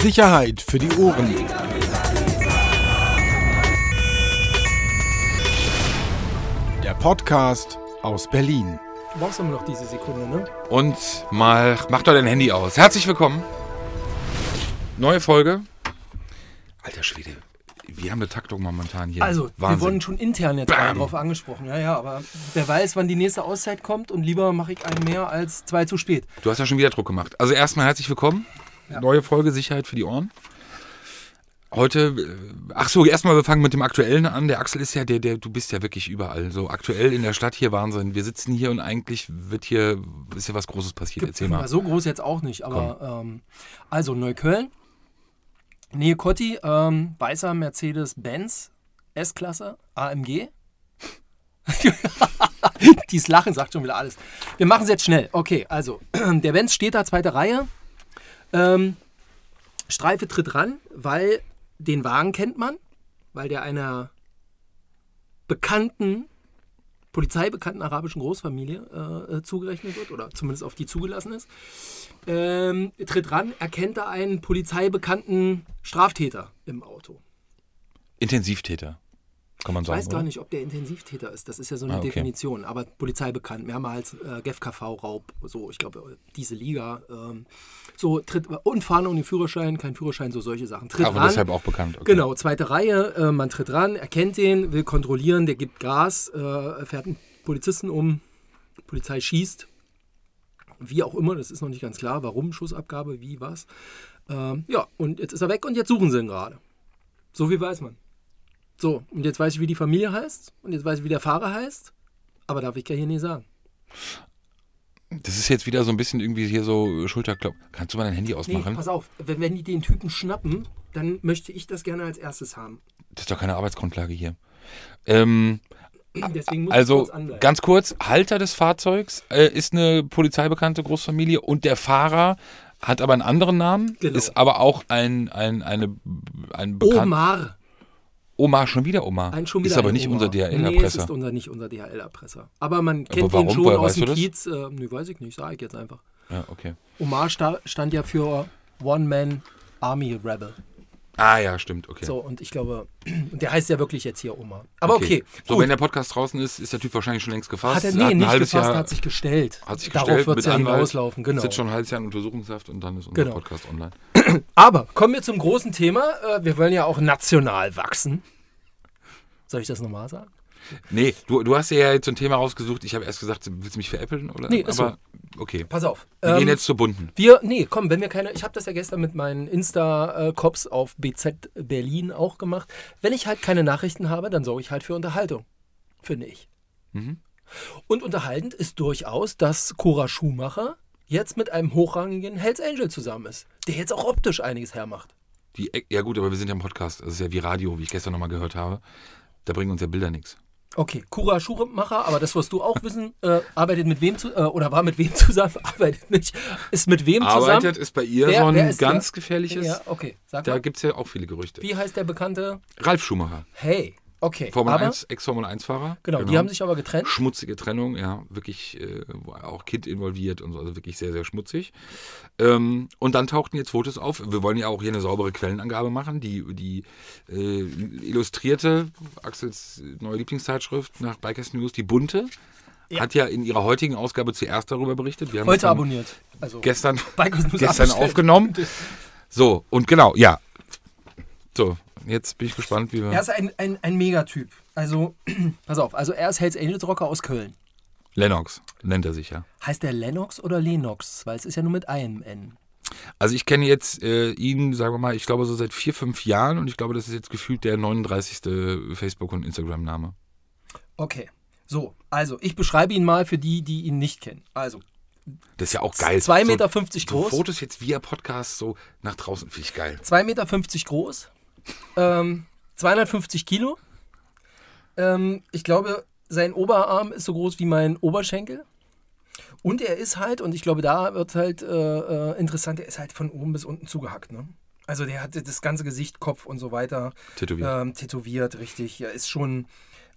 Sicherheit für die Ohren. Der Podcast aus Berlin. Du brauchst immer noch diese Sekunde, ne? Und mal, mach doch dein Handy aus. Herzlich willkommen. Neue Folge. Alter Schwede, wir haben eine Taktung momentan hier. Also, wir Wahnsinn. wurden schon intern jetzt Bam. drauf angesprochen. Ja, ja, aber wer weiß, wann die nächste Auszeit kommt und lieber mache ich einen mehr als zwei zu spät. Du hast ja schon wieder Druck gemacht. Also erstmal herzlich willkommen. Neue Folge Sicherheit für die Ohren. Heute, äh, ach so, erstmal wir fangen mit dem Aktuellen an. Der Axel ist ja der, der, du bist ja wirklich überall. So aktuell in der Stadt hier Wahnsinn. Wir sitzen hier und eigentlich wird hier, ist ja was Großes passiert. Erzähl mal. So groß jetzt auch nicht, aber ähm, also Neukölln, Nähe Cotti, ähm, weißer Mercedes-Benz S-Klasse AMG. Dies Lachen sagt schon wieder alles. Wir machen es jetzt schnell. Okay, also der Benz steht da, zweite Reihe. Ähm, Streife tritt ran, weil den Wagen kennt man, weil der einer bekannten, polizeibekannten arabischen Großfamilie äh, äh, zugerechnet wird oder zumindest auf die zugelassen ist. Ähm, tritt ran, erkennt da einen polizeibekannten Straftäter im Auto. Intensivtäter, kann man Ich sagen. weiß gar oder? nicht, ob der Intensivtäter ist. Das ist ja so eine Ah, okay. Definition. Aber polizeibekannt, mehrmals äh, GFKV-Raub, so, ich glaube, diese Liga. Ähm, so, tritt und fahren ohne Führerschein, kein Führerschein, so solche Sachen. Tritt Aber ran. deshalb auch bekannt. Okay. Genau, zweite Reihe, äh, man tritt ran, erkennt den, will kontrollieren, der gibt Gas, äh, fährt einen Polizisten um, Polizei schießt, wie auch immer, das ist noch nicht ganz klar, warum, Schussabgabe, wie, was. Ähm, ja, und jetzt ist er weg und jetzt suchen sie ihn gerade. So viel weiß man. So, und jetzt weiß ich, wie die Familie heißt und jetzt weiß ich, wie der Fahrer heißt, aber darf ich ja hier nicht sagen. Das ist jetzt wieder so ein bisschen irgendwie hier so Schulterklopf. Kannst du mal dein Handy Nee, ausmachen? pass auf, wenn, wenn die den Typen schnappen, dann möchte ich das gerne als erstes haben. das ist doch keine Arbeitsgrundlage hier. Ähm, Deswegen muss ich also kurz ganz kurz, Halter des Fahrzeugs äh, ist eine polizeibekannte Großfamilie und der Fahrer hat aber einen anderen Namen, Genau. ist aber auch ein, ein, eine, ein bekannt Omar. Omar, schon wieder Omar. Ein schon wieder ist aber nicht Omar. unser Nee, es DHL-Erpresser. ist unser, nicht unser DHL-Erpresser. Aber man kennt warum? ihn schon Woher aus dem? Kiez. Äh, nö, weiß ich nicht, sage ich jetzt einfach. ja, okay. Omar sta stand ja für One-Man Army Rebel. Ah ja, stimmt, okay. So, und ich glaube, der heißt ja wirklich jetzt hier Omar. Aber okay, So, gut. wenn der Podcast draußen ist, ist der Typ wahrscheinlich schon längst gefasst. hat er nee, ein nicht gefasst, Jahr, hat sich gestellt. hat sich Darauf gestellt wird mit es ja hinauslaufen, genau. Sitzt schon ein halbes Jahr in Untersuchungshaft und dann ist unser Genau. Podcast online. Aber kommen wir zum großen Thema. Äh, Wir wollen ja auch national wachsen. Soll ich das nochmal sagen? Nee, du, du hast ja jetzt so ein Thema rausgesucht. Ich habe erst gesagt, willst du mich veräppeln? Oder? Nee, ist Aber okay. Pass auf. Wir ähm, gehen jetzt zur bunten. Wir, nee, komm, wenn wir keine, ich habe das ja gestern mit meinen Insta-Cops auf BZ Berlin auch gemacht. Wenn ich halt keine Nachrichten habe, dann sorge ich halt für Unterhaltung, finde ich. Mhm. Und unterhaltend ist durchaus, dass Cora Schumacher jetzt mit einem hochrangigen Hells Angel zusammen ist, der jetzt auch optisch einiges hermacht. Die, ja gut, aber wir sind ja im Podcast. Das ist ja wie Radio, wie ich gestern nochmal gehört habe. Da bringen uns ja Bilder nichts. Okay, Cora Schumacher, aber das wirst du auch wissen, äh, arbeitet mit wem zu, äh, oder war mit wem zusammen, arbeitet nicht, ist mit wem zusammen. Arbeitet ist bei ihr Wer- so ein ganz der? gefährliches. Ja, okay, sag Da gibt es ja auch viele Gerüchte. Wie heißt der bekannte? Ralf Schumacher, Hey, okay. Formel aber, 1, Ex-Formel 1-Fahrer. Genau, die haben sich aber getrennt. Schmutzige Trennung, ja, wirklich äh, auch Kind involviert und so, also wirklich sehr, sehr schmutzig. Ähm, und dann tauchten jetzt Fotos auf. Wir wollen ja auch hier eine saubere Quellenangabe machen. Die, die äh, illustrierte, Axels neue Lieblingszeitschrift nach Bikers News, die bunte, Ja. hat ja in ihrer heutigen Ausgabe zuerst darüber berichtet. Wir haben Heute abonniert. Also Gestern, gestern aufgenommen. So, und genau, ja. So, jetzt bin ich gespannt, wie wir. Er ist ein, ein, ein Megatyp. Also, pass auf, also er ist Hells Angels Rocker aus Köln. Lennox nennt er sich ja. Heißt der Lennox oder Lennox? Weil es ist ja nur mit einem N. Also ich kenne jetzt äh, ihn, sagen wir mal, ich glaube so seit vier, fünf Jahren und ich glaube, das ist jetzt gefühlt der 39. Facebook- und Instagram-Name. Okay. So, also ich beschreibe ihn mal für die, die ihn nicht kennen. Also, Das ist ja auch geil. 2,50 so, Meter so groß. Fotos jetzt via Podcast so nach draußen, finde ich geil. 2,50 Meter groß, ähm, 250 Kilo. Ähm, ich glaube, sein Oberarm ist so groß wie mein Oberschenkel. Und er ist halt, und ich glaube, da wird halt äh, äh, interessant, er ist halt von oben bis unten zugehackt. Ne? Also der hat das ganze Gesicht, Kopf und so weiter Tätowiert. ähm, tätowiert, richtig. Er ist schon,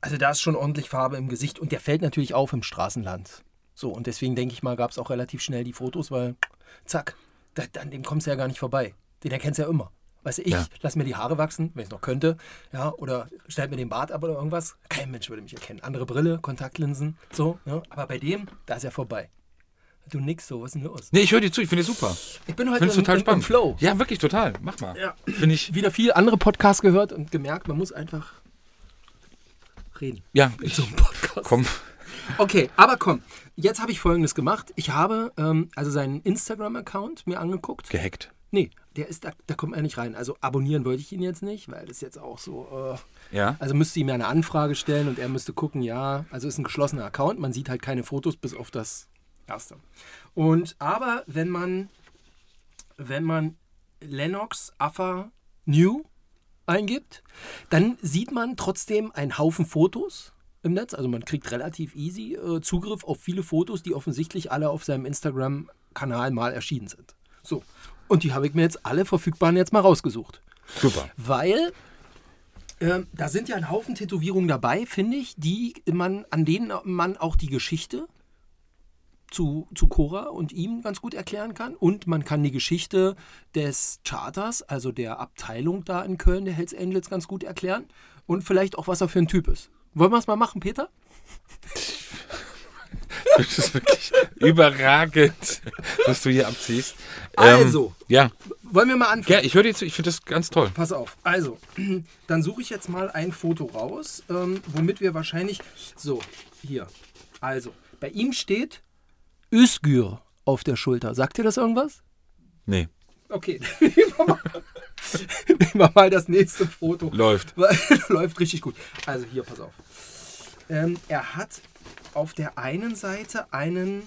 also da ist schon ordentlich Farbe im Gesicht und der fällt natürlich auf im Straßenland. So, und deswegen denke ich mal, gab es auch relativ schnell die Fotos, weil zack, da, an dem kommst du ja gar nicht vorbei. Den erkennst du ja immer. Weißt du, ich Ja. lass mir die Haare wachsen, wenn ich es noch könnte, ja, oder schneid mir den Bart ab oder irgendwas. Kein Mensch würde mich erkennen. Andere Brille, Kontaktlinsen, so, ja. Aber bei dem, da ist er vorbei. Du nix so, was ist denn los? Nee, ich höre dir zu, ich finde es super. Ich bin heute im, total im, im spannend. Flow. Ja, wirklich total. Mach mal. Ja. Finde ich. Wieder viel andere Podcasts gehört und gemerkt, man muss einfach reden. Ja, In ich so einem Podcast. komm. Okay, aber komm, jetzt habe ich folgendes gemacht. Ich habe ähm, also seinen Instagram-Account mir angeguckt. Gehackt. Nee, der ist da, da kommt er nicht rein. Also abonnieren wollte ich ihn jetzt nicht, weil das jetzt auch so. Äh, Ja. also müsste ihm ja eine Anfrage stellen und er müsste gucken, ja, also ist ein geschlossener Account, man sieht halt keine Fotos bis auf das erste. Und aber wenn man wenn man Lennox Affa New eingibt, dann sieht man trotzdem einen Haufen Fotos im Netz. Also man kriegt relativ easy äh, Zugriff auf viele Fotos, die offensichtlich alle auf seinem Instagram-Kanal mal erschienen sind. So. Und die habe ich mir jetzt alle verfügbaren jetzt mal rausgesucht. Super. Weil ähm, da sind ja ein Haufen Tätowierungen dabei, finde ich, die man, an denen man auch die Geschichte zu, zu Cora und ihm ganz gut erklären kann. Und man kann die Geschichte des Charters, also der Abteilung da in Köln, der Hells Angels, ganz gut erklären. Und vielleicht auch, was er für ein Typ ist. Wollen wir es mal machen, Peter? Das ist wirklich überragend, was du hier abziehst. Also. Ähm, ja. Wollen wir mal anfangen? ja, ich höre dir zu, ich finde das ganz toll. Pass auf. Also, dann suche ich jetzt mal ein Foto raus, ähm, womit wir wahrscheinlich. So, hier. Also, bei ihm steht Özgür auf der Schulter. Sagt dir das irgendwas? Nee, Okay. Nehmen wir mal- Nehmen wir mal das nächste Foto. läuft. Läuft richtig gut. Also, hier, pass auf. Ähm, er hat auf der einen Seite einen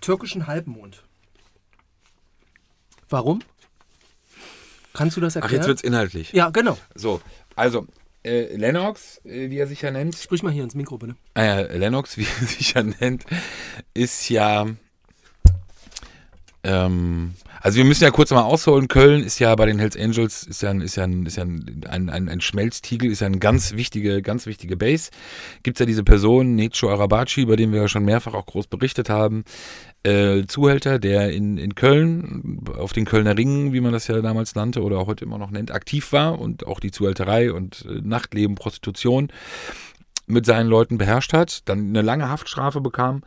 türkischen Halbmond. Warum? Kannst du das Ach, erklären? jetzt wird's inhaltlich. ja, genau. So, also, äh, Lennox, äh, wie er sich ja nennt, Sprich mal hier ins Mikro, bitte. äh, Lennox, wie er sich ja nennt, ist ja. Ähm, also wir müssen ja kurz mal ausholen. Köln ist ja bei den Hells Angels ist ja, ein- ist ja, ein, ist ja ein, ein, ein, ein Schmelztiegel, ist ja eine ganz wichtige, ganz wichtige Base. Gibt ja diese Person, Necho Arabaci, über den wir ja schon mehrfach auch groß berichtet haben, äh, Zuhälter, der in, in Köln, auf den Kölner Ringen, wie man das ja damals nannte oder auch heute immer noch nennt, aktiv war und auch die Zuhälterei und äh, Nachtleben, Prostitution mit seinen Leuten beherrscht hat, dann eine lange Haftstrafe bekam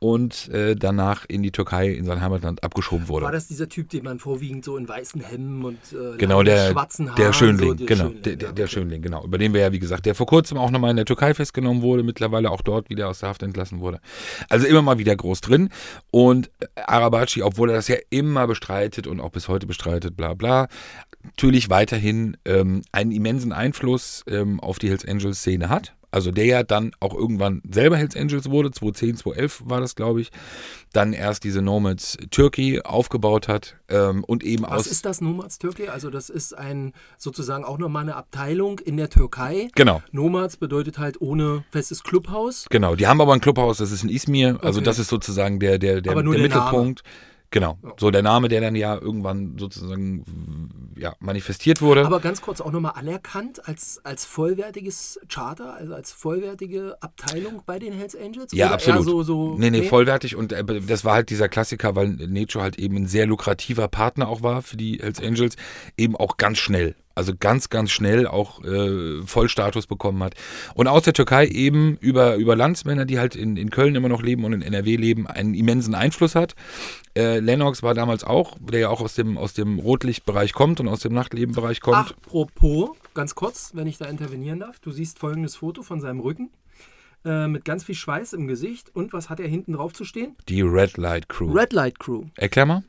und äh, danach in die Türkei, in sein Heimatland abgeschoben wurde. War das dieser Typ, den man vorwiegend so in weißen Hemden und äh, Genau, der, schwarzen Haaren, der Schönling, so, der genau, Schönling, der, der, der okay. Schönling, genau. Über den wir ja, wie gesagt, der vor kurzem auch nochmal in der Türkei festgenommen wurde, mittlerweile auch dort wieder aus der Haft entlassen wurde. Also immer mal wieder groß drin. Und äh, Arabaci, obwohl er das ja immer bestreitet und auch bis heute bestreitet, bla bla, natürlich weiterhin ähm, einen immensen Einfluss ähm, auf die Hells Angels Szene hat. Also der ja dann auch irgendwann selber Hells Angels wurde, 2010, 2011 war das, glaube ich. Dann erst diese Nomads Turkey aufgebaut hat ähm, und eben Was aus... ist das Nomads Türkei? Also das ist ein sozusagen auch nochmal eine Abteilung in der Türkei. Genau. Nomads bedeutet halt ohne festes Clubhaus. Genau, die haben aber ein Clubhaus, das ist in Izmir. Also Okay. das ist sozusagen der, der, der, der der Mittelpunkt. Genau, so der Name, der dann ja irgendwann sozusagen ja, manifestiert wurde. Aber ganz kurz auch nochmal anerkannt als, als vollwertiges Charter, also als vollwertige Abteilung bei den Hells Angels? ja, absolut. So, so, nee, nee, vollwertig. Und äh, das war halt dieser Klassiker, weil Necho halt eben ein sehr lukrativer Partner auch war für die Hells Angels. Eben auch ganz schnell. Also ganz, ganz schnell auch äh, Vollstatus bekommen hat. Und aus der Türkei eben über, über Landsmänner, die halt in, in Köln immer noch leben und in NRW leben, einen immensen Einfluss hat. Äh, Lennox war damals auch, der ja auch aus dem, aus dem Rotlichtbereich kommt und aus dem Nachtlebenbereich kommt. Apropos, ganz kurz, wenn ich da intervenieren darf, du siehst folgendes Foto von seinem Rücken äh, mit ganz viel Schweiß im Gesicht und was hat er hinten drauf zu stehen? Die Red Light Crew. Red Light Crew. Erklär mal.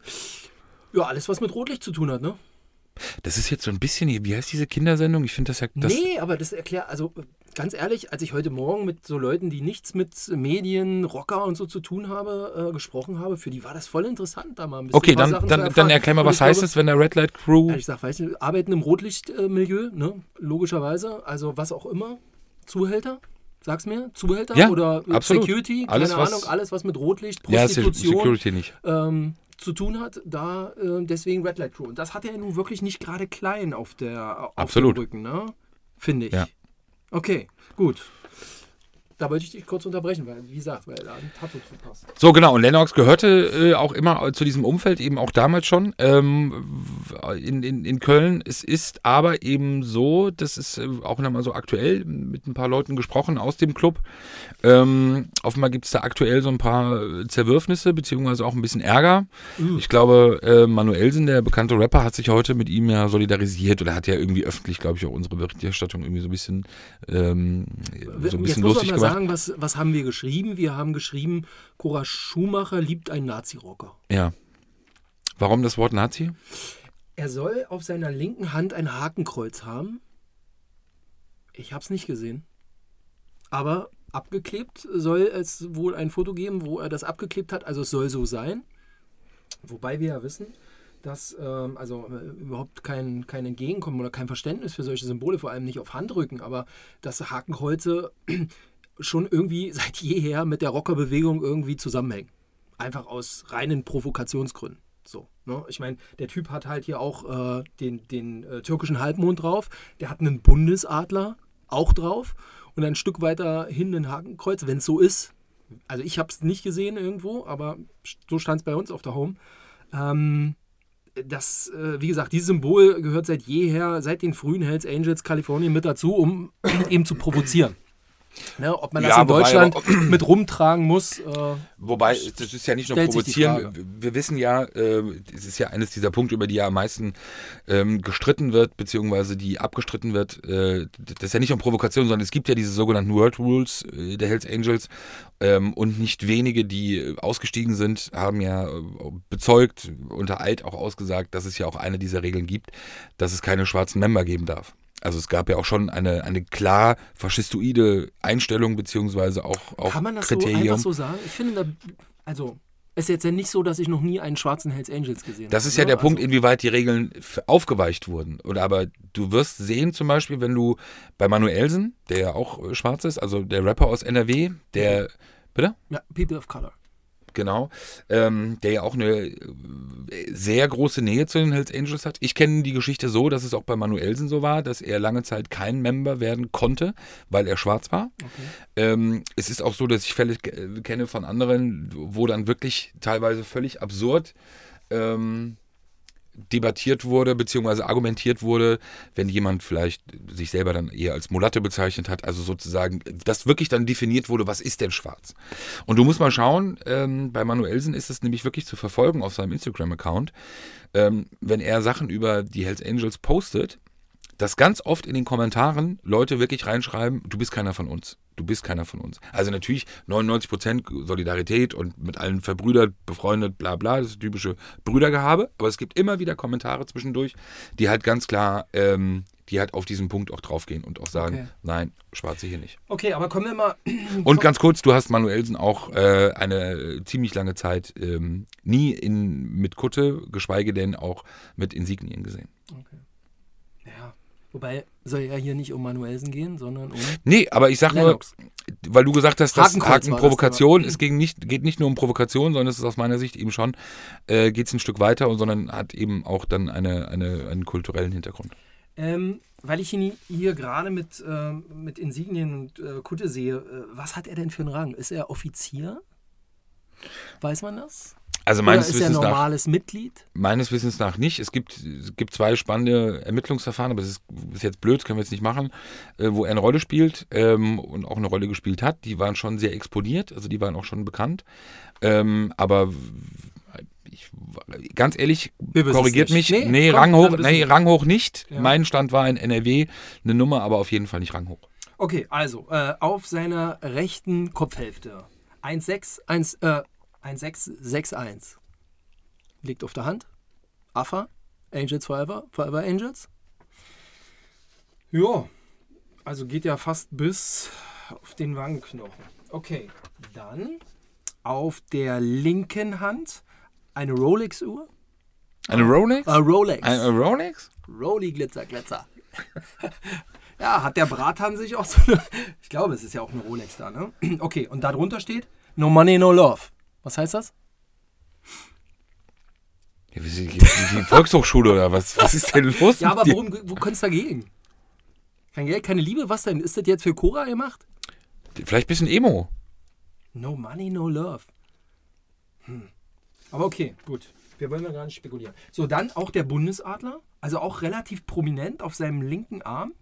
Ja, alles, was mit Rotlicht zu tun hat, ne? Das ist jetzt so ein bisschen, wie heißt diese Kindersendung? Ich finde das ja. Das, nee, aber das erklärt, also ganz ehrlich, als ich heute Morgen mit so Leuten, die nichts mit Medien, Rocker und so zu tun habe, äh, gesprochen habe, für die war das voll interessant, da mal ein bisschen Okay, dann, dann, dann erklär mal, was heißt es, wenn der Red Light Crew. Ja, ich sag, weißt du, arbeiten im Rotlichtmilieu, ne? Logischerweise, also was auch immer. Zuhälter, sag's mir, Zuhälter Ja, oder absolut. Security, keine Alles, was- Ahnung, alles was mit Rotlicht, Ja, Prostitution Security nicht. ähm, zu tun hat, da äh, deswegen Red Light Crew. Und das hat er nun wirklich nicht gerade klein auf der auf Absolut. dem Rücken, ne? Finde ich. Ja. Okay, gut. Da wollte ich dich kurz unterbrechen, weil, wie gesagt, weil da ein Tattoo zu passt. So, genau. Und Lennox gehörte äh, auch immer zu diesem Umfeld, eben auch damals schon ähm, in, in, in Köln. Es ist aber eben so, das ist äh, auch nochmal so aktuell mit ein paar Leuten gesprochen aus dem Club. Ähm, offenbar gibt es da aktuell so ein paar Zerwürfnisse, beziehungsweise auch ein bisschen Ärger. Ich glaube, äh, Manuelsen, der bekannte Rapper, hat sich heute mit ihm ja solidarisiert oder hat ja irgendwie öffentlich, glaube ich, auch unsere Berichterstattung irgendwie so ein bisschen, ähm, so ein bisschen lustig gemacht. Sagen, was, was haben wir geschrieben? Wir haben geschrieben, Cora Schumacher liebt einen Nazi-Rocker. Ja. Warum das Wort Nazi? Er soll auf seiner linken Hand ein Hakenkreuz haben. Ich habe es nicht gesehen. Aber abgeklebt soll es wohl ein Foto geben, wo er das abgeklebt hat. Also es soll so sein. Wobei wir ja wissen, dass ähm, also äh, überhaupt kein, kein Entgegenkommen oder kein Verständnis für solche Symbole, vor allem nicht auf Handrücken, aber dass Hakenkreuze schon irgendwie seit jeher mit der Rockerbewegung irgendwie zusammenhängen. Einfach aus reinen Provokationsgründen. So, ne? Ich meine, der Typ hat halt hier auch äh, den, den äh, türkischen Halbmond drauf, der hat einen Bundesadler auch drauf und ein Stück weiter hin ein Hakenkreuz, wenn es so ist. Also ich habe es nicht gesehen irgendwo, aber so stand es bei uns auf der Home. Ähm, das, äh, wie gesagt, dieses Symbol gehört seit jeher, seit den frühen Hells Angels Kalifornien mit dazu, um eben zu provozieren. Ne, ob man das Ja, in wobei Deutschland aber- mit rumtragen muss. Äh, Wobei, das ist ja nicht nur provozieren. Wir wissen ja, äh, es ist ja eines dieser Punkte, über die ja am meisten ähm, gestritten wird, beziehungsweise die abgestritten wird. Äh, das ist ja nicht nur Provokation, sondern es gibt ja diese sogenannten World Rules äh, der Hells Angels. Ähm, und nicht wenige, die äh, ausgestiegen sind, haben ja äh, bezeugt, unter Eid auch ausgesagt, dass es ja auch eine dieser Regeln gibt, dass es keine schwarzen Member geben darf. Also es gab ja auch schon eine, eine klar faschistoide Einstellung, beziehungsweise auch, auch kann man das so Kriterium. einfach so sagen? Ich finde, da, also, es ist jetzt ja nicht so, dass ich noch nie einen schwarzen Hells Angels gesehen habe. Das ist ja ne? der Punkt, Also, inwieweit die Regeln aufgeweicht wurden. Oder aber du wirst sehen, zum Beispiel, wenn du bei Manuelsen, der ja auch äh, schwarz ist, also der Rapper aus NRW, der, bitte? ja, People of Color. Genau, ähm, der ja auch eine äh, sehr große Nähe zu den Hells Angels hat. Ich kenne die Geschichte so, dass es auch bei Manuelsen so war, dass er lange Zeit kein Member werden konnte, weil er schwarz war. Ähm, es ist auch so, dass ich Fälle kenne von anderen, wo dann wirklich teilweise völlig absurd ähm, debattiert wurde, beziehungsweise argumentiert wurde, wenn jemand vielleicht sich selber dann eher als Mulatte bezeichnet hat, also sozusagen, dass wirklich dann definiert wurde, was ist denn schwarz? Und du musst mal schauen, ähm, bei Manuelsen ist es nämlich wirklich zu verfolgen auf seinem Instagram-Account, ähm, wenn er Sachen über die Hells Angels postet, dass ganz oft in den Kommentaren Leute wirklich reinschreiben, du bist keiner von uns. Du bist keiner von uns. Also natürlich 99% Solidarität und mit allen verbrüdert, befreundet, bla bla, das typische Brüdergehabe. Aber es gibt immer wieder Kommentare zwischendurch, die halt ganz klar, ähm, die halt auf diesen Punkt auch draufgehen und auch sagen, Okay. nein, Schwarze hier nicht. Okay, aber kommen wir mal. Und ganz kurz, du hast Manuelsen auch äh, eine ziemlich lange Zeit ähm, nie in, mit Kutte, geschweige denn auch mit Insignien gesehen. Ja, wobei soll ja hier nicht um Manuelsen gehen, sondern um Nee, aber ich sag nur, Lennox. weil du gesagt hast, dass Hakenkreuz war Haken das Provokation, es ging nicht, geht nicht nur um Provokation, sondern es ist aus meiner Sicht eben schon, äh, geht es ein Stück weiter, und sondern hat eben auch dann eine, eine, einen kulturellen Hintergrund. Ähm, weil ich ihn hier gerade mit, ähm, mit Insignien und äh, Kutte sehe, äh, was hat er denn für einen Rang? Ist er Offizier? Weiß man das? Also Oder meines ist er Wissens, nach, normales Mitglied? meines Wissens nach nicht. Es gibt, es gibt zwei spannende Ermittlungsverfahren, aber es ist, ist jetzt blöd, das können wir jetzt nicht machen, äh, wo er eine Rolle spielt ähm, und auch eine Rolle gespielt hat. Die waren schon sehr exponiert, also die waren auch schon bekannt. Ähm, aber ich, ganz ehrlich, korrigiert mich. Nee, Nee, komm, ranghoch, nee, ranghoch nicht. Ja. Mein Stand war in NRW eine Nummer, aber auf jeden Fall nicht ranghoch. Okay, also äh, auf seiner rechten Kopfhälfte 1,6, 1, äh, 1,661. Liegt auf der Hand. AFA, Angels Forever, Forever Angels. Ja, also geht ja fast bis auf den Wangenknochen. Okay, dann auf der linken Hand eine Rolex-Uhr. Eine Rolex? Äh, Rolex. Eine Rolex? Rolli Glitzer Glitzer. ja, hat der Bratan sich auch so eine. Ich glaube, es ist ja auch eine Rolex da, ne? Okay, und darunter steht No Money, No Love. Was heißt das? Ja, die, die Volkshochschule oder was? Was ist denn los? Ja, aber worum, wo könnte es dagegen? Kein Geld, keine Liebe? Was denn? Ist das jetzt für Cora gemacht? Vielleicht ein bisschen Emo. No money, no love. Hm. Aber okay, gut. Wir wollen ja gar nicht spekulieren. So, dann auch der Bundesadler. Also auch relativ prominent auf seinem linken Arm.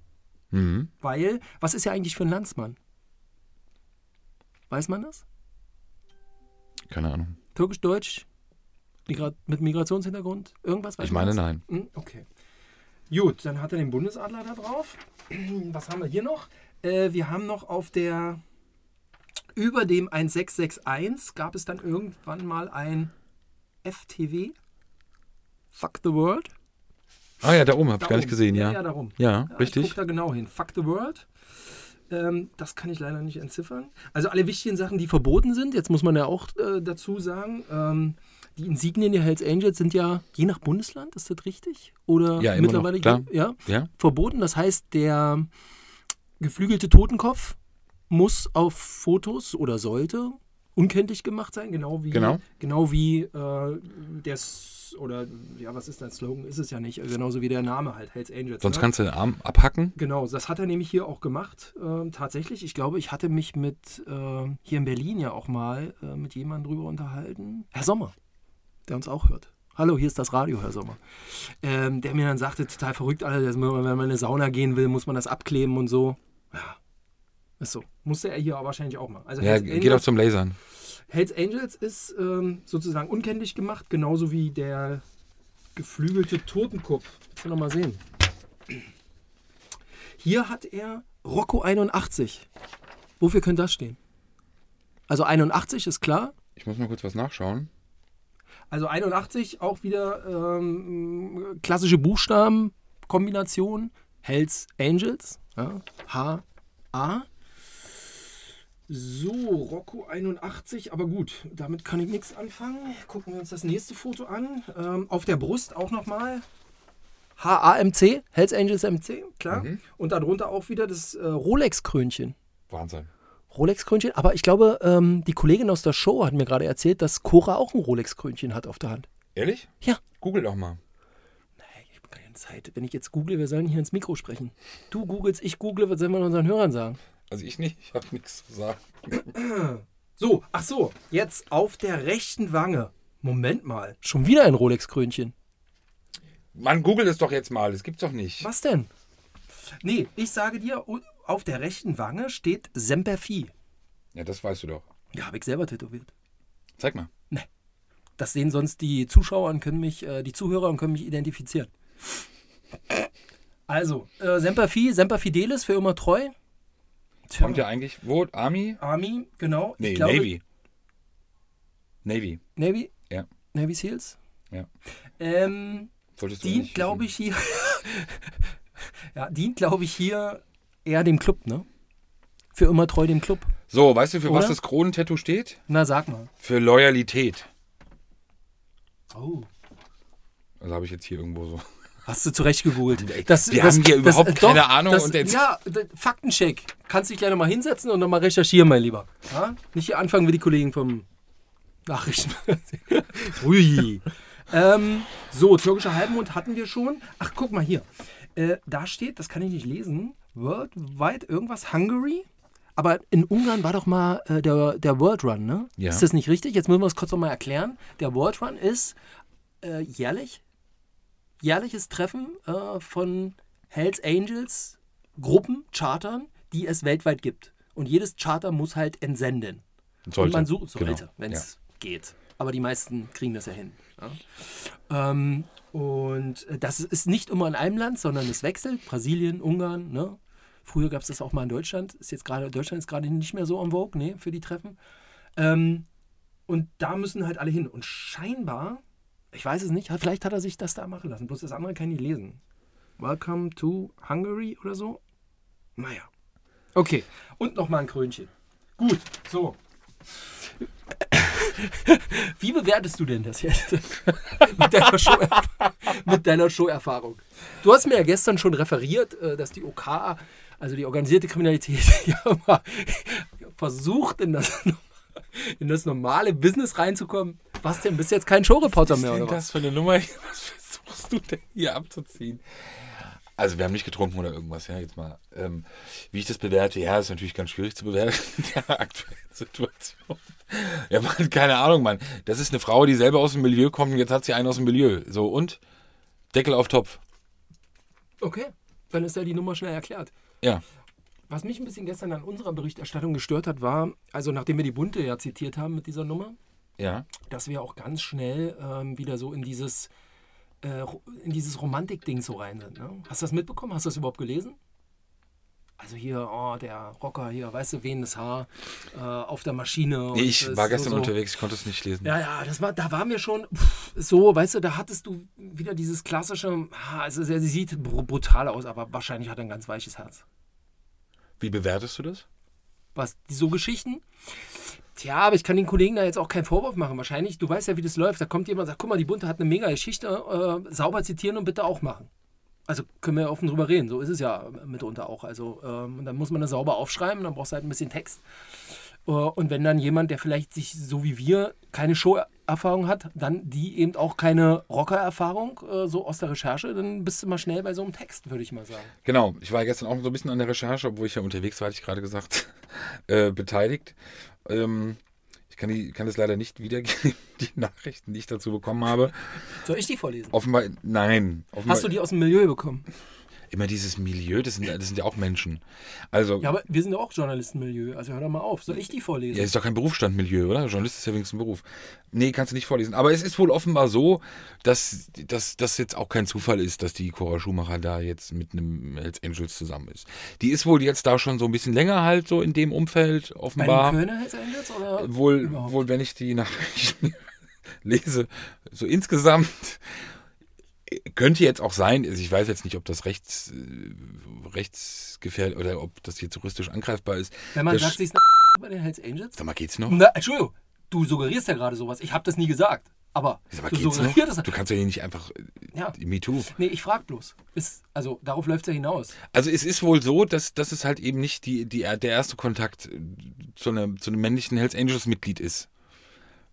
Mhm. Weil, was ist ja eigentlich für ein Landsmann? Weiß man das? Keine Ahnung. Türkisch-Deutsch? Migra mit Migrationshintergrund? Irgendwas? Weiß Ich meine, das? nein. Hm, Okay. Gut, dann hat er den Bundesadler da drauf. Was haben wir hier noch? Äh, wir haben noch auf der, über dem 1661 gab es dann irgendwann mal ein FTW. Fuck the World. Ah ja, da oben, hab ich Da gar nicht oben. gesehen, Ja, ja. Ja, Ja, richtig. Ich guck da genau hin. Fuck the World. Ähm, das kann ich leider nicht entziffern. Also alle wichtigen Sachen, die verboten sind, jetzt muss man ja auch äh, dazu sagen, ähm, die Insignien der Hells Angels sind ja je nach Bundesland, ist das richtig? Oder Ja, noch, mittlerweile klar. ja, Ja? verboten. Das heißt, der geflügelte Totenkopf muss auf Fotos oder sollte unkenntlich gemacht sein, genau wie Genau. genau wie äh, der oder ja, was ist dein Slogan? Ist es ja nicht, äh, genauso wie der Name halt Hells Angels. Sonst ne? kannst du den Arm abhacken. Genau, das hat er nämlich hier auch gemacht. Ähm, tatsächlich, ich glaube, ich hatte mich mit äh, hier in Berlin ja auch mal äh, mit jemandem drüber unterhalten. Herr Sommer, der uns auch hört. Hallo, hier ist das Radio, Herr Sommer. Ähm, der mir dann sagte, total verrückt, Alter, dass man, wenn man in eine Sauna gehen will, muss man das abkleben und so. Ja, ist so. Musste er hier wahrscheinlich auch mal. Also Ja, Hells geh doch Angels, zum Lasern. Hells Angels ist ähm, sozusagen unkenntlich gemacht, genauso wie der geflügelte Totenkopf. Willst du noch mal sehen? Hier hat er Rocco 81. Wofür könnte das stehen? Also 81 ist klar. Ich muss mal kurz was nachschauen. Also 81 auch wieder ähm, klassische Buchstabenkombination. Hells Angels. Ja. H, A. So, Rocco 81, aber gut, damit kann ich nichts anfangen. Gucken wir uns das nächste Foto an. Ähm, auf der Brust auch nochmal HAMC, Hells Angels MC, klar. Und darunter auch wieder das äh, Rolex-Krönchen. Wahnsinn. Rolex-Krönchen, aber ich glaube, ähm, die Kollegin aus der Show hat mir gerade erzählt, dass Cora auch ein Rolex-Krönchen hat auf der Hand. Ehrlich? Ja. Google doch mal. Ich habe keine Zeit. Wenn ich jetzt google, wir sollen hier ins Mikro sprechen. Du googelst, ich google, was sollen wir unseren Hörern sagen? Also ich nicht, ich habe nichts zu sagen. So, ach so, jetzt auf der rechten Wange. Moment mal, schon wieder ein Rolex-Krönchen. Mann, google es doch jetzt mal, das gibt's doch nicht. Was denn? Nee, ich sage dir, auf der rechten Wange steht Semper Fi. Ja, das weißt du doch. Ja, habe ich selber tätowiert. Zeig mal. Das sehen sonst die Zuschauer und können mich, äh, die Zuhörer und können mich identifizieren. Also, äh, Semper Fi, Semper Fidelis für immer treu. Tja, Kommt ja eigentlich, wo? Army? Army, genau. Nee, glaube, Navy. Navy, Navy? Ja. Navy Seals? ja. Ähm, Solltest du dient, glaube ich, hier. ja, dient, glaube ich, hier eher dem Club, ne? Für immer treu dem Club. So, weißt du, für was Oder? das Kronentattoo steht? Na, sag mal. Für Loyalität. Oh. Also habe ich jetzt hier irgendwo so. Hast du zurecht gegoogelt. Das, wir haben hier überhaupt keine Ahnung Das, und jetzt- ja, Faktencheck. Kannst dich gleich nochmal hinsetzen und nochmal recherchieren, mein Lieber. Ja? Nicht hier anfangen wie die Kollegen vom Nachrichten. Ui. ähm, so, türkischer Halbmond hatten wir schon. Ach, guck mal hier. Äh, da steht, das kann ich nicht lesen, Worldwide irgendwas, Hungary? Aber in Ungarn war doch mal äh, der, der World Run, ne? Ja. Ist das nicht richtig? Jetzt müssen wir es kurz nochmal erklären. Der World Run ist äh, jährlich jährliches Treffen äh, von Hells Angels Gruppen, Chartern, die es weltweit gibt. Und jedes Charter muss halt entsenden. Sollte. Und man sucht, Genau. sollte, wenn es geht. Aber die meisten kriegen das ja hin. Ja. Ähm, und äh, das ist nicht immer in einem Land, sondern es wechselt. Brasilien, Ungarn, ne? Früher gab es das auch mal in Deutschland. Ist jetzt gerade, Deutschland ist gerade nicht mehr so en vogue, ne, für die Treffen. Ähm, und da müssen halt alle hin. Und scheinbar, ich weiß es nicht, vielleicht hat er sich das da machen lassen. Bloß das andere kann ich nicht lesen. Welcome to Hungary oder so. Naja. Okay. Und nochmal ein Krönchen. Gut, so. Wie bewertest du denn das jetzt mit deiner, Show mit deiner Showerfahrung? Du hast mir ja gestern schon referiert, äh, dass die OK, also die organisierte Kriminalität, ja versucht, in das, in das normale Business reinzukommen. Was denn bis jetzt kein Showreporter Was mehr, ist oder denn was? das für eine Nummer? Was versuchst du denn hier abzuziehen? Also wir haben nicht getrunken oder irgendwas, ja, jetzt mal. Ähm, wie ich das bewerte, ja, ist natürlich ganz schwierig zu bewerten in der aktuellen Situation. Ja, man, keine Ahnung, Mann. Das ist eine Frau, die selber aus dem Milieu kommt und jetzt hat sie einen aus dem Milieu. So, und? Deckel auf Topf. Okay, dann ist ja die Nummer schnell erklärt. Ja. Was mich ein bisschen gestern an unserer Berichterstattung gestört hat, war, also nachdem wir die Bunte ja zitiert haben mit dieser Nummer, Ja. dass wir auch ganz schnell ähm, wieder so in dieses, äh, in dieses Romantik-Ding so rein sind. Ne? Hast du das mitbekommen? Hast du das überhaupt gelesen? Also hier, oh, der Rocker hier, weißt du, wehendes Haar äh, auf der Maschine. Nee, ich war gestern so, unterwegs, ich konnte es nicht lesen. Ja, ja, das war, da war mir schon pff, so, weißt du, da hattest du wieder dieses klassische, ah, also sie sie sieht br brutal aus, aber wahrscheinlich hat er ein ganz weiches Herz. Wie bewertest du das? Was, so Geschichten? Tja, aber ich kann den Kollegen da jetzt auch keinen Vorwurf machen. Wahrscheinlich, du weißt ja, wie das läuft. Da kommt jemand und sagt, guck mal, die Bunte hat eine mega Geschichte, äh, sauber zitieren und bitte auch machen. Also können wir ja offen drüber reden. So ist es ja mitunter auch. Also ähm, dann muss man das sauber aufschreiben, dann brauchst du halt ein bisschen Text. Äh, und wenn dann jemand, der vielleicht sich so wie wir keine Show-Erfahrung hat, dann die eben auch keine Rocker-Erfahrung, äh, so aus der Recherche, dann bist du mal schnell bei so einem Text, würde ich mal sagen. Genau, ich war gestern auch so ein bisschen an der Recherche, obwohl ich ja unterwegs war, hatte ich gerade gesagt, äh, beteiligt. Ähm, ich kann, die, kann das leider nicht wiedergeben, die Nachrichten, die ich dazu bekommen habe. Soll ich die vorlesen? Offenbar, nein. Offenbar, Hast du die aus dem Milieu bekommen? Immer dieses Milieu, das sind, das sind ja auch Menschen. Also, Ja, aber wir sind ja auch Journalistenmilieu, also hör doch mal auf. Soll ich die vorlesen? Ja, ist doch kein Berufsstandmilieu, oder? Journalist ist ja wenigstens ein Beruf. Nee, kannst du nicht vorlesen. Aber es ist wohl offenbar so, dass das jetzt auch kein Zufall ist, dass die Cora Schumacher da jetzt mit einem Hells Angels zusammen ist. Die ist wohl jetzt da schon so ein bisschen länger halt so in dem Umfeld, Bei offenbar. den Kölner Hells Angels oder Wohl, überhaupt? wohl, wenn ich die Nachrichten lese, so insgesamt könnte jetzt auch sein, also ich weiß jetzt nicht, ob das rechts, äh, rechtsgefährlich oder ob das hier juristisch angreifbar ist. Wenn man sagt, sie ist eine bei den Hells Angels? Sag mal, geht's noch? Na, Entschuldigung, du suggerierst ja gerade sowas. Ich habe das nie gesagt. Aber mal, du suggerierst. Du kannst ja hier nicht einfach äh, Ja. MeToo. Nee, ich frag bloß. Ist, also darauf läuft es ja hinaus. Also es ist wohl so, dass, dass es halt eben nicht die, die, der erste Kontakt äh, zu, einer, zu einem männlichen Hells Angels Mitglied ist.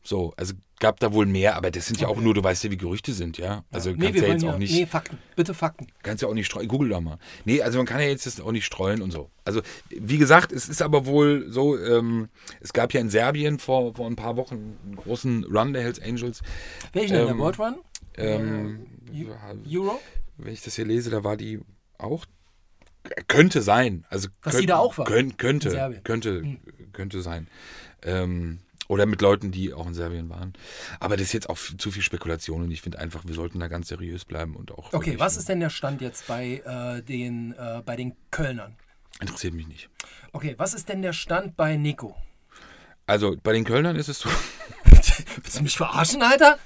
So, also gab da wohl mehr, aber das sind ja auch nur, du weißt ja, wie Gerüchte sind, ja. Also nee, kannst ja jetzt ja, auch nicht, nee, Fakten. Bitte Fakten. kannst ja auch nicht streuen. Google doch mal. Nee, also man kann ja jetzt das auch nicht streuen und so. Also wie gesagt, es ist aber wohl so, ähm, es gab ja in Serbien vor, vor ein paar Wochen einen großen Run der Hells Angels. Welchen denn? Der Ähm, World Run? Ähm, Eu- Europe? wenn ich das hier lese, da war die auch. Könnte sein. Also Dass könnt- die da auch war? Könnt, könnte. Hm. könnte, könnte sein. Ähm, oder mit Leuten, die auch in Serbien waren. Aber das ist jetzt auch zu viel Spekulation und ich finde einfach, wir sollten da ganz seriös bleiben und auch. Okay, was ist denn der Stand jetzt bei, äh, den, äh, bei den Kölnern? Interessiert mich nicht. Okay, was ist denn der Stand bei Nico? Also bei den Kölnern ist es so. Willst du mich verarschen, Alter?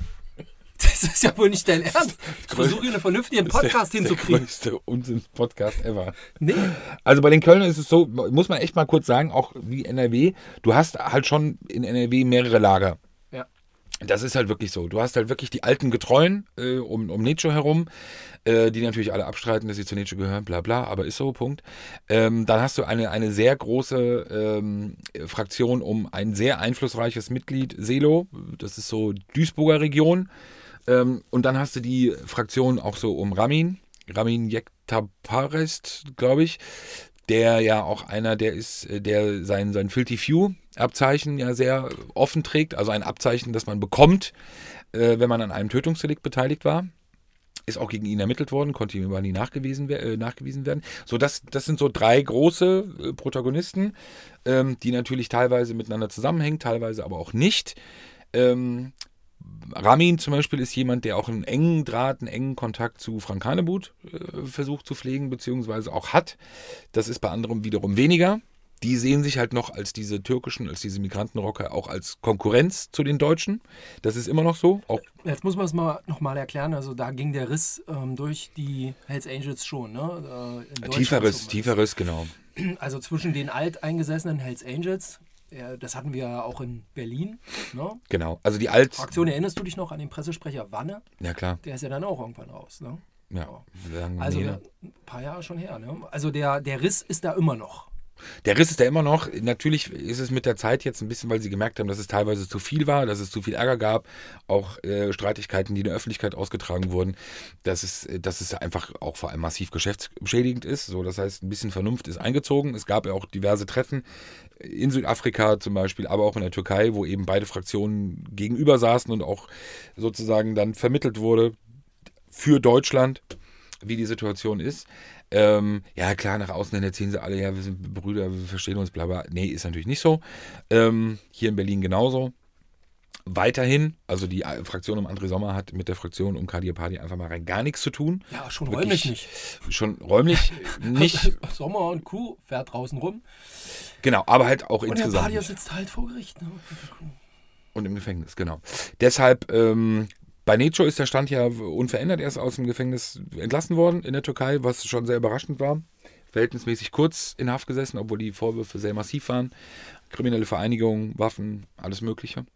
Das ist ja wohl nicht dein Ernst. Ich versuche hier einen vernünftigen Podcast der, hinzukriegen. Der größte Unsinn-Podcast ever. Nee. Also bei den Kölnern ist es so, muss man echt mal kurz sagen, auch wie NRW, du hast halt schon in NRW mehrere Lager. Ja. Das ist halt wirklich so. Du hast halt wirklich die alten Getreuen äh, um, um Nietzsche herum, äh, die natürlich alle abstreiten, dass sie zu Nietzsche gehören, bla bla, aber ist so, Punkt. Ähm, dann hast du eine, eine sehr große ähm, Fraktion um ein sehr einflussreiches Mitglied, Selo, das ist so Duisburger Region. Ähm, und dann hast du die Fraktion auch so um Ramin, Ramin Yektaparest, glaube ich, der ja auch einer, der ist, äh, der sein, sein Filthy Few Abzeichen ja sehr offen trägt, also ein Abzeichen, das man bekommt, äh, wenn man an einem Tötungsdelikt beteiligt war. Ist auch gegen ihn ermittelt worden, konnte ihm aber nie nachgewiesen, äh, nachgewiesen werden. So, das, das sind so drei große äh, Protagonisten, ähm, die natürlich teilweise miteinander zusammenhängen, teilweise aber auch nicht. Ähm, Ramin zum Beispiel ist jemand, der auch einen engen Draht, einen engen Kontakt zu Frank Hanebut äh, versucht zu pflegen, beziehungsweise auch hat. Das ist bei anderen wiederum weniger. Die sehen sich halt noch als diese türkischen, als diese Migrantenrocker auch als Konkurrenz zu den Deutschen. Das ist immer noch so. Auch Jetzt muss man es mal nochmal erklären. Also da ging der Riss ähm, durch die Hells Angels schon. Ne? Äh, Deutschland tieferes, zumindest. tieferes, genau. Also zwischen den alteingesessenen Hells Angels, das hatten wir ja auch in Berlin. Ne? Genau. Also die Alt. Fraktion, erinnerst du dich noch an den Pressesprecher Wanne? Ja, klar. Der ist ja dann auch irgendwann raus. Ne? Ja. Wir Also wir- ne? ein paar Jahre schon her. Ne? Also der, der Riss ist da immer noch. Der Riss ist da immer noch. Natürlich ist es mit der Zeit jetzt ein bisschen, weil sie gemerkt haben, dass es teilweise zu viel war, dass es zu viel Ärger gab, auch äh, Streitigkeiten, die in der Öffentlichkeit ausgetragen wurden, dass es, dass es einfach auch vor allem massiv geschäftsbeschädigend ist. So, das heißt, ein bisschen Vernunft ist eingezogen. Es gab ja auch diverse Treffen in Südafrika zum Beispiel, aber auch in der Türkei, wo eben beide Fraktionen gegenüber saßen und auch sozusagen dann vermittelt wurde für Deutschland, wie die Situation ist. Ähm, ja, klar, nach außen hin erzählen sie alle, ja, wir sind Brüder, wir verstehen uns, bla bla. Nee, ist natürlich nicht so. Ähm, hier in Berlin genauso. Weiterhin, also die Fraktion um André Sommer hat mit der Fraktion um Kadir Party einfach mal rein gar nichts zu tun. Ja, schon Wirklich, räumlich nicht. Schon räumlich nicht. Sommer und Kuh fährt draußen rum. Genau, aber halt auch und insgesamt. Und Party sitzt halt vor Gericht. Ne? Und im Gefängnis, genau. Deshalb ähm, bei Neco ist der Stand ja unverändert. Er ist aus dem Gefängnis entlassen worden in der Türkei, was schon sehr überraschend war. Verhältnismäßig kurz in Haft gesessen, obwohl die Vorwürfe sehr massiv waren. Kriminelle Vereinigung, Waffen, alles Mögliche.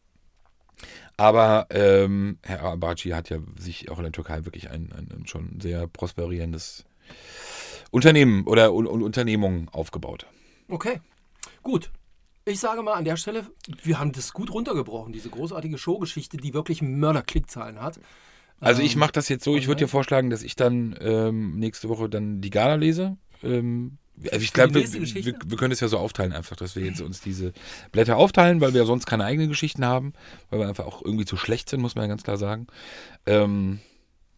Aber ähm, Herr Abaci hat ja sich auch in der Türkei wirklich ein, ein, ein schon sehr prosperierendes Unternehmen oder Un Unternehmung aufgebaut. Okay, gut ich sage mal an der Stelle, wir haben das gut runtergebrochen, diese großartige Showgeschichte, die wirklich Mörder-Klickzahlen hat. Also ich ähm, mache das jetzt so, ich würde dir vorschlagen, dass ich dann ähm, nächste Woche dann die Gala lese. Ähm, also ich glaube, wir, wir, wir, können es ja so aufteilen einfach, dass wir jetzt uns diese Blätter aufteilen, weil wir sonst keine eigenen Geschichten haben, weil wir einfach auch irgendwie zu schlecht sind, muss man ja ganz klar sagen. Ähm,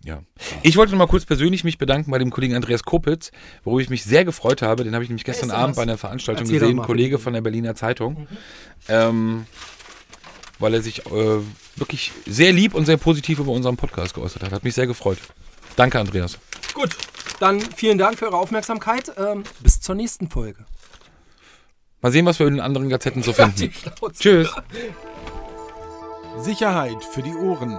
ja. Ich wollte noch mal kurz persönlich mich bedanken bei dem Kollegen Andreas Kopitz, worüber ich mich sehr gefreut habe. Den habe ich nämlich gestern Abend bei einer Veranstaltung Erzähl gesehen, Kollege von der Berliner Zeitung. Mhm. Ähm, weil er sich äh, wirklich sehr lieb und sehr positiv über unseren Podcast geäußert hat. Hat mich sehr gefreut. Danke, Andreas. Gut, dann vielen Dank für eure Aufmerksamkeit. Ähm, bis zur nächsten Folge. Mal sehen, was wir in den anderen Gazetten so finden. Tschüss. Sicherheit für die Ohren.